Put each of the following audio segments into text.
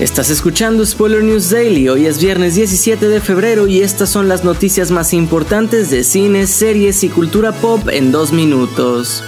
Estás escuchando Spoiler News Daily, hoy es viernes 17 de febrero y estas son las noticias más importantes de cines, series y cultura pop en dos minutos.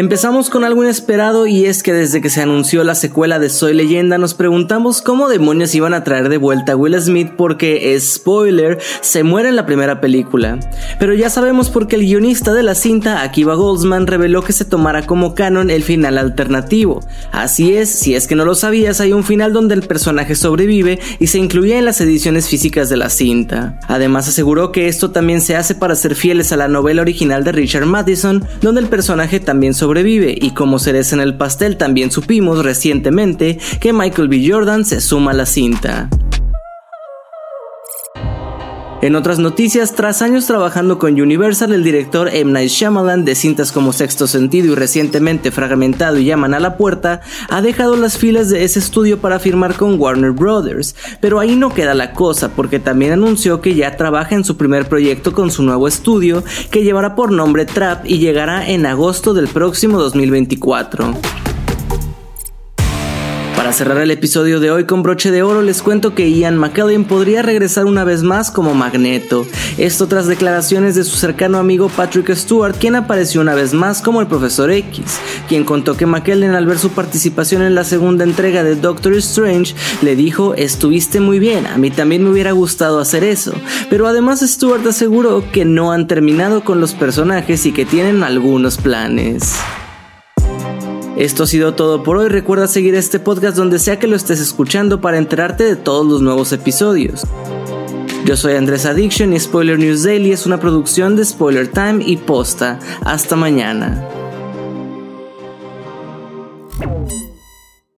Empezamos con algo inesperado y es que desde que se anunció la secuela de Soy Leyenda nos preguntamos cómo demonios iban a traer de vuelta a Will Smith porque, spoiler, se muere en la primera película. Pero ya sabemos porque el guionista de la cinta, Akiva Goldsman, reveló que se tomará como canon el final alternativo. Así es, si es que no lo sabías, hay un final donde el personaje sobrevive y se incluye en las ediciones físicas de la cinta. Además aseguró que esto también se hace para ser fieles a la novela original de Richard Madison, donde el personaje también sobrevive y como cereza en el pastel también supimos recientemente que Michael B. Jordan se suma a la cinta. En otras noticias, tras años trabajando con Universal, el director M. Night Shyamalan de cintas como Sexto Sentido y recientemente Fragmentado y Llaman a la Puerta, ha dejado las filas de ese estudio para firmar con Warner Brothers. Pero ahí no queda la cosa, porque también anunció que ya trabaja en su primer proyecto con su nuevo estudio, que llevará por nombre Trap y llegará en agosto del próximo 2024. Para cerrar el episodio de hoy con broche de oro, les cuento que Ian McKellen podría regresar una vez más como Magneto. Esto tras declaraciones de su cercano amigo Patrick Stewart, quien apareció una vez más como el Profesor X, quien contó que McKellen al ver su participación en la segunda entrega de Doctor Strange le dijo, estuviste muy bien, a mí también me hubiera gustado hacer eso. Pero además Stewart aseguró que no han terminado con los personajes y que tienen algunos planes. Esto ha sido todo por hoy. Recuerda seguir este podcast donde sea que lo estés escuchando para enterarte de todos los nuevos episodios. Yo soy Andrés Addiction y Spoiler News Daily es una producción de Spoiler Time y Posta. Hasta mañana.